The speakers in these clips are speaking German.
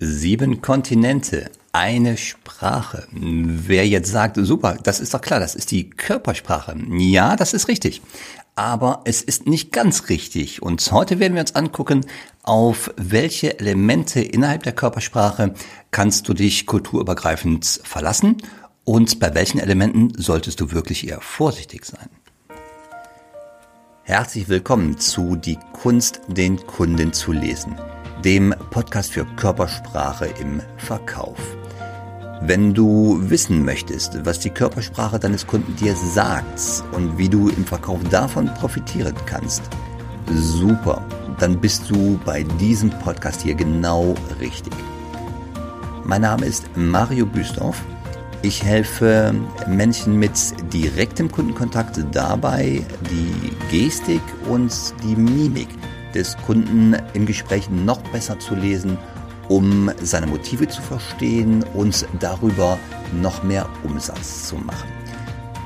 Sieben Kontinente, eine Sprache. Wer jetzt sagt, super, das ist doch klar, das ist die Körpersprache. Ja, das ist richtig. Aber es ist nicht ganz richtig. Und heute werden wir uns angucken, auf welche Elemente innerhalb der Körpersprache kannst du dich kulturübergreifend verlassen und bei welchen Elementen solltest du wirklich eher vorsichtig sein. Herzlich willkommen zu Die Kunst, den Kunden zu lesen dem Podcast für Körpersprache im Verkauf. Wenn du wissen möchtest, was die Körpersprache deines Kunden dir sagt und wie du im Verkauf davon profitieren kannst, super, dann bist du bei diesem Podcast hier genau richtig. Mein Name ist Mario Büstorf. Ich helfe Menschen mit direktem Kundenkontakt dabei, die Gestik und die Mimik des Kunden im Gespräch noch besser zu lesen, um seine Motive zu verstehen und darüber noch mehr Umsatz zu machen.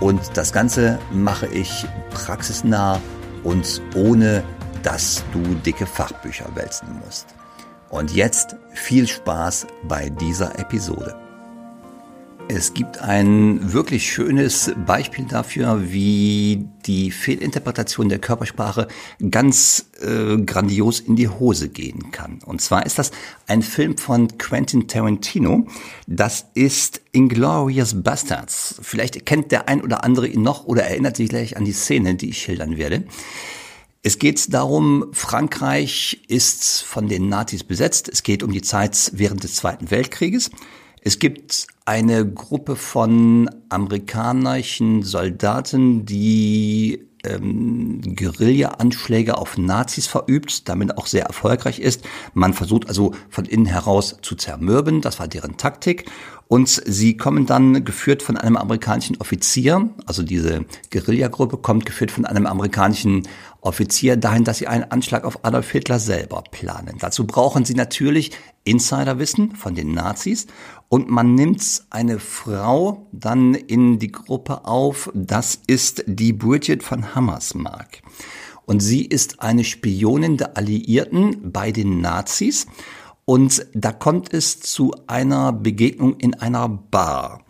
Und das Ganze mache ich praxisnah und ohne, dass du dicke Fachbücher wälzen musst. Und jetzt viel Spaß bei dieser Episode. Es gibt ein wirklich schönes Beispiel dafür, wie die Fehlinterpretation der Körpersprache ganz äh, grandios in die Hose gehen kann. Und zwar ist das ein Film von Quentin Tarantino. Das ist Inglorious Bastards. Vielleicht kennt der ein oder andere ihn noch oder erinnert sich gleich an die Szene, die ich schildern werde. Es geht darum, Frankreich ist von den Nazis besetzt. Es geht um die Zeit während des Zweiten Weltkrieges. Es gibt eine Gruppe von amerikanischen Soldaten, die ähm, Guerilla-Anschläge auf Nazis verübt, damit auch sehr erfolgreich ist. Man versucht also von innen heraus zu zermürben, das war deren Taktik. Und sie kommen dann geführt von einem amerikanischen Offizier, also diese Guerillagruppe kommt geführt von einem amerikanischen Offizier dahin, dass sie einen Anschlag auf Adolf Hitler selber planen. Dazu brauchen sie natürlich Insiderwissen von den Nazis und man nimmt eine Frau dann in die Gruppe auf, das ist die Bridget von Hammersmark. Und sie ist eine Spionin der Alliierten bei den Nazis und da kommt es zu einer Begegnung in einer Bar.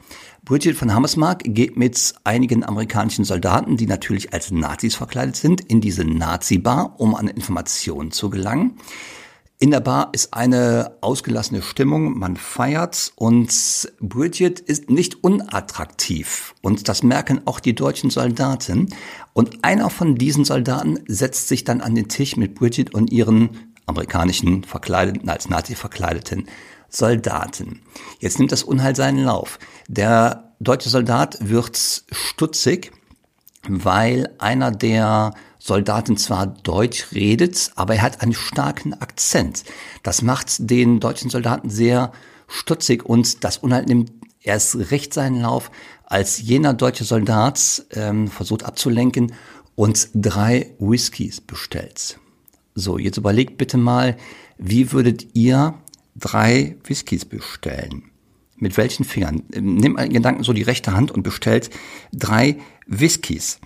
Bridget von Hammersmark geht mit einigen amerikanischen Soldaten, die natürlich als Nazis verkleidet sind, in diese Nazi-Bar, um an Informationen zu gelangen. In der Bar ist eine ausgelassene Stimmung, man feiert und Bridget ist nicht unattraktiv und das merken auch die deutschen Soldaten und einer von diesen Soldaten setzt sich dann an den Tisch mit Bridget und ihren amerikanischen verkleideten, als Nazi verkleideten Soldaten. Jetzt nimmt das Unheil seinen Lauf. Der deutsche Soldat wird stutzig, weil einer der Soldaten zwar Deutsch redet, aber er hat einen starken Akzent. Das macht den deutschen Soldaten sehr stutzig und das Unheil nimmt erst recht seinen Lauf, als jener deutsche Soldat ähm, versucht abzulenken und drei Whiskys bestellt. So, jetzt überlegt bitte mal, wie würdet ihr drei Whiskys bestellen? Mit welchen Fingern? Nehmt mal Gedanken so die rechte Hand und bestellt drei Whiskys.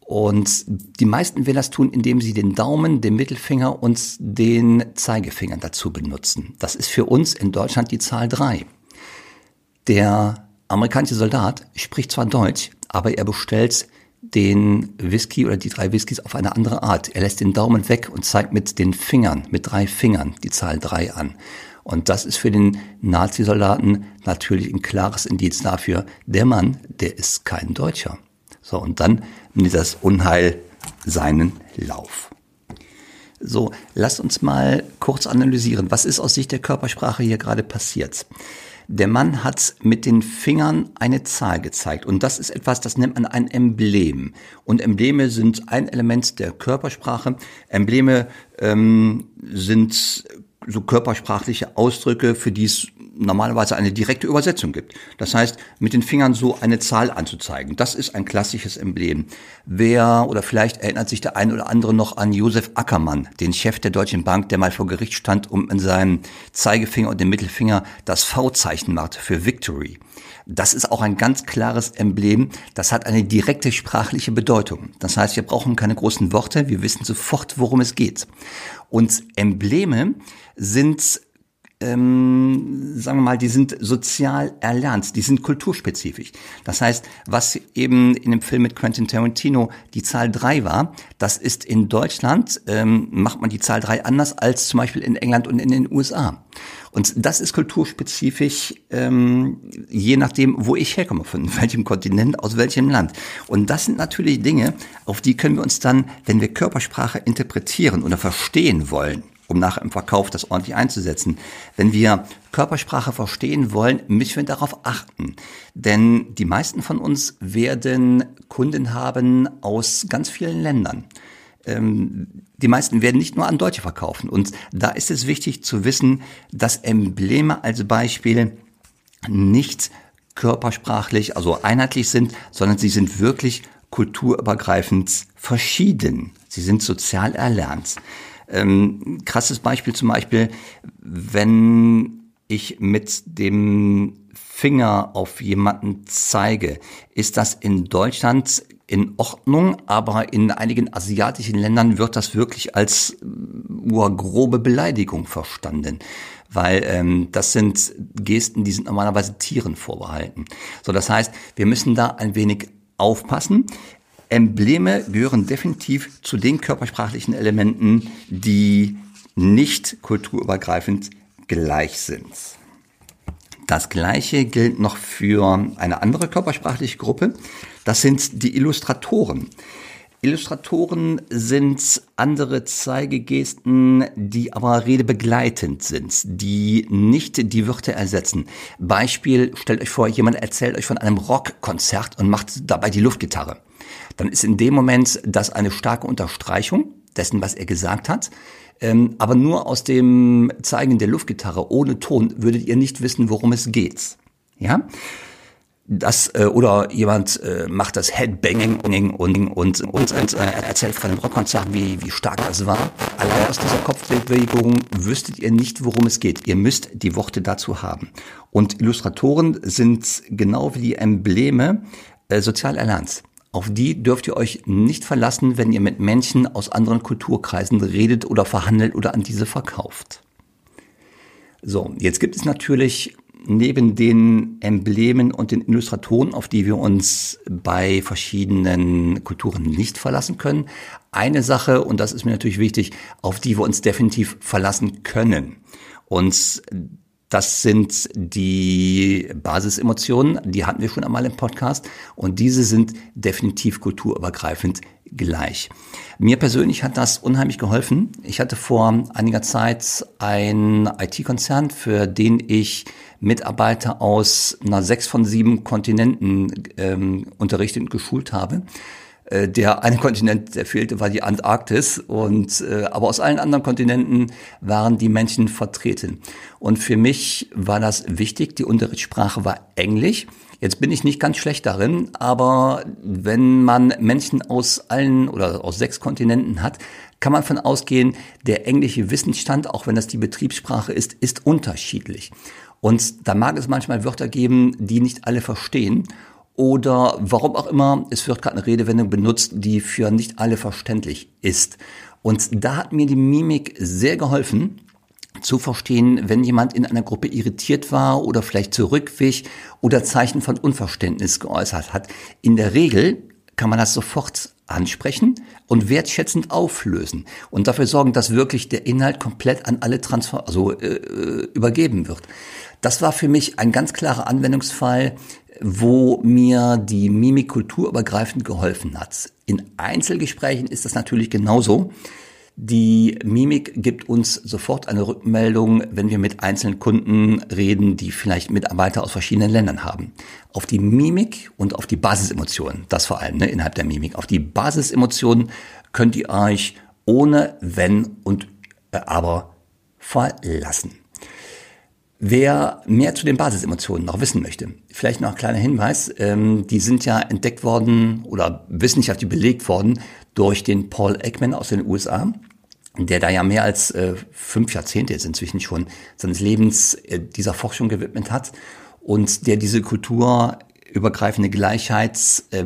Und die meisten werden das tun, indem sie den Daumen, den Mittelfinger und den Zeigefinger dazu benutzen. Das ist für uns in Deutschland die Zahl drei. Der amerikanische Soldat spricht zwar Deutsch, aber er bestellt den Whisky oder die drei Whiskys auf eine andere Art. Er lässt den Daumen weg und zeigt mit den Fingern, mit drei Fingern die Zahl drei an. Und das ist für den Nazi-Soldaten natürlich ein klares Indiz dafür, der Mann, der ist kein Deutscher. So, und dann nimmt das Unheil seinen Lauf. So, lasst uns mal kurz analysieren, was ist aus Sicht der Körpersprache hier gerade passiert. Der Mann hat mit den Fingern eine Zahl gezeigt und das ist etwas, das nennt man ein Emblem. Und Embleme sind ein Element der Körpersprache. Embleme ähm, sind so körpersprachliche Ausdrücke, für die es normalerweise eine direkte Übersetzung gibt. Das heißt, mit den Fingern so eine Zahl anzuzeigen. Das ist ein klassisches Emblem. Wer oder vielleicht erinnert sich der ein oder andere noch an Josef Ackermann, den Chef der Deutschen Bank, der mal vor Gericht stand und in seinem Zeigefinger und dem Mittelfinger das V-Zeichen machte für Victory. Das ist auch ein ganz klares Emblem. Das hat eine direkte sprachliche Bedeutung. Das heißt, wir brauchen keine großen Worte. Wir wissen sofort, worum es geht. Und Embleme sind ähm, sagen wir mal, die sind sozial erlernt, die sind kulturspezifisch. Das heißt, was eben in dem Film mit Quentin Tarantino die Zahl drei war, das ist in Deutschland, ähm, macht man die Zahl drei anders als zum Beispiel in England und in den USA. Und das ist kulturspezifisch, ähm, je nachdem, wo ich herkomme, von welchem Kontinent, aus welchem Land. Und das sind natürlich Dinge, auf die können wir uns dann, wenn wir Körpersprache interpretieren oder verstehen wollen, um nachher im Verkauf das ordentlich einzusetzen. Wenn wir Körpersprache verstehen wollen, müssen wir darauf achten. Denn die meisten von uns werden Kunden haben aus ganz vielen Ländern. Ähm, die meisten werden nicht nur an Deutsche verkaufen. Und da ist es wichtig zu wissen, dass Embleme als Beispiel nicht körpersprachlich, also einheitlich sind, sondern sie sind wirklich kulturübergreifend verschieden. Sie sind sozial erlernt. Ähm, krasses Beispiel zum Beispiel, wenn ich mit dem Finger auf jemanden zeige, ist das in Deutschland in Ordnung, aber in einigen asiatischen Ländern wird das wirklich als uh, grobe Beleidigung verstanden. Weil ähm, das sind Gesten, die sind normalerweise Tieren vorbehalten. So, das heißt, wir müssen da ein wenig aufpassen. Embleme gehören definitiv zu den körpersprachlichen Elementen, die nicht kulturübergreifend gleich sind. Das gleiche gilt noch für eine andere körpersprachliche Gruppe. Das sind die Illustratoren. Illustratoren sind andere Zeigegesten, die aber redebegleitend sind, die nicht die Wörter ersetzen. Beispiel, stellt euch vor, jemand erzählt euch von einem Rockkonzert und macht dabei die Luftgitarre dann ist in dem Moment das eine starke Unterstreichung dessen, was er gesagt hat. Ähm, aber nur aus dem Zeigen der Luftgitarre ohne Ton würdet ihr nicht wissen, worum es geht. Ja? Das, äh, oder jemand äh, macht das Headbanging und, und, und, und äh, erzählt von einem Rockkonzert, wie, wie stark das war. Allein aus dieser Kopfbewegung wüsstet ihr nicht, worum es geht. Ihr müsst die Worte dazu haben. Und Illustratoren sind genau wie die Embleme äh, sozial erlernt. Auf die dürft ihr euch nicht verlassen, wenn ihr mit Menschen aus anderen Kulturkreisen redet oder verhandelt oder an diese verkauft. So, jetzt gibt es natürlich neben den Emblemen und den Illustratoren, auf die wir uns bei verschiedenen Kulturen nicht verlassen können, eine Sache, und das ist mir natürlich wichtig, auf die wir uns definitiv verlassen können. Und das sind die Basisemotionen, die hatten wir schon einmal im Podcast und diese sind definitiv kulturübergreifend gleich. Mir persönlich hat das unheimlich geholfen. Ich hatte vor einiger Zeit einen IT-Konzern, für den ich Mitarbeiter aus na, sechs von sieben Kontinenten ähm, unterrichtet und geschult habe. Äh, der eine Kontinent, der fehlte, war die Antarktis. Und äh, aber aus allen anderen Kontinenten waren die Menschen vertreten. Und für mich war das wichtig. Die Unterrichtssprache war Englisch. Jetzt bin ich nicht ganz schlecht darin, aber wenn man Menschen aus allen oder aus sechs Kontinenten hat, kann man von ausgehen, der englische Wissensstand, auch wenn das die Betriebssprache ist, ist unterschiedlich. Und da mag es manchmal Wörter geben, die nicht alle verstehen oder warum auch immer, es wird gerade eine Redewendung benutzt, die für nicht alle verständlich ist. Und da hat mir die Mimik sehr geholfen, zu verstehen, wenn jemand in einer Gruppe irritiert war oder vielleicht zurückwich oder Zeichen von Unverständnis geäußert hat. In der Regel kann man das sofort ansprechen und wertschätzend auflösen und dafür sorgen, dass wirklich der Inhalt komplett an alle Transfer also äh, äh übergeben wird. Das war für mich ein ganz klarer Anwendungsfall, wo mir die Mimik kulturübergreifend geholfen hat. In Einzelgesprächen ist das natürlich genauso. Die Mimik gibt uns sofort eine Rückmeldung, wenn wir mit einzelnen Kunden reden, die vielleicht Mitarbeiter aus verschiedenen Ländern haben. Auf die Mimik und auf die Basisemotionen, das vor allem ne, innerhalb der Mimik, auf die Basisemotionen könnt ihr euch ohne Wenn und Aber verlassen. Wer mehr zu den Basisemotionen noch wissen möchte, vielleicht noch ein kleiner Hinweis, ähm, die sind ja entdeckt worden oder wissenschaftlich belegt worden durch den Paul Ekman aus den USA, der da ja mehr als äh, fünf Jahrzehnte jetzt inzwischen schon seines Lebens äh, dieser Forschung gewidmet hat und der diese Kultur übergreifende Gleichheit äh,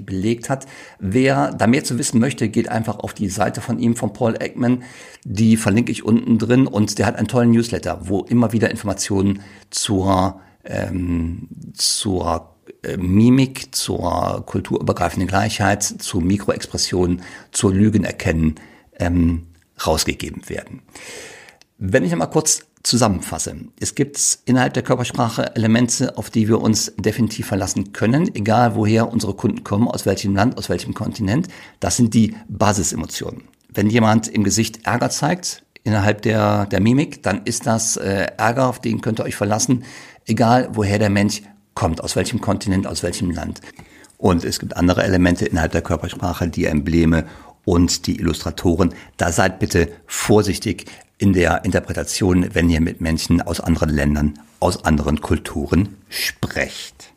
belegt hat. Wer da mehr zu wissen möchte, geht einfach auf die Seite von ihm, von Paul Ekman. Die verlinke ich unten drin und der hat einen tollen Newsletter, wo immer wieder Informationen zur, ähm, zur äh, Mimik, zur kulturübergreifenden Gleichheit, zu Mikroexpressionen, zur Lügenerkennen ähm, rausgegeben werden. Wenn ich einmal kurz zusammenfasse. Es gibt innerhalb der Körpersprache Elemente, auf die wir uns definitiv verlassen können, egal woher unsere Kunden kommen, aus welchem Land, aus welchem Kontinent. Das sind die Basisemotionen. Wenn jemand im Gesicht Ärger zeigt, innerhalb der, der Mimik, dann ist das äh, Ärger, auf den könnt ihr euch verlassen, egal woher der Mensch kommt, aus welchem Kontinent, aus welchem Land. Und es gibt andere Elemente innerhalb der Körpersprache, die Embleme und die Illustratoren. Da seid bitte vorsichtig in der Interpretation, wenn ihr mit Menschen aus anderen Ländern, aus anderen Kulturen sprecht.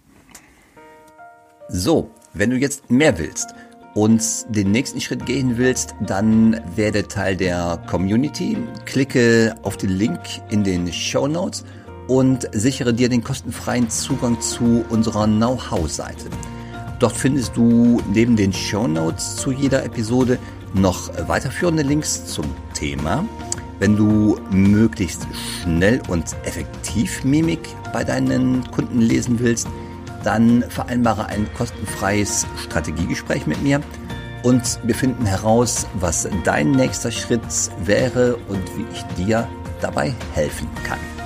So, wenn du jetzt mehr willst und den nächsten Schritt gehen willst, dann werde Teil der Community. Klicke auf den Link in den Show Notes und sichere dir den kostenfreien Zugang zu unserer Know-how-Seite. Dort findest du neben den Show Notes zu jeder Episode noch weiterführende Links zum Thema. Wenn du möglichst schnell und effektiv Mimik bei deinen Kunden lesen willst, dann vereinbare ein kostenfreies Strategiegespräch mit mir und wir finden heraus, was dein nächster Schritt wäre und wie ich dir dabei helfen kann.